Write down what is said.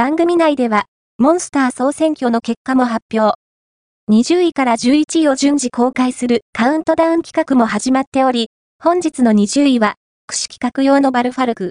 番組内では、モンスター総選挙の結果も発表。20位から11位を順次公開するカウントダウン企画も始まっており、本日の20位は、串企画用のバルファルク。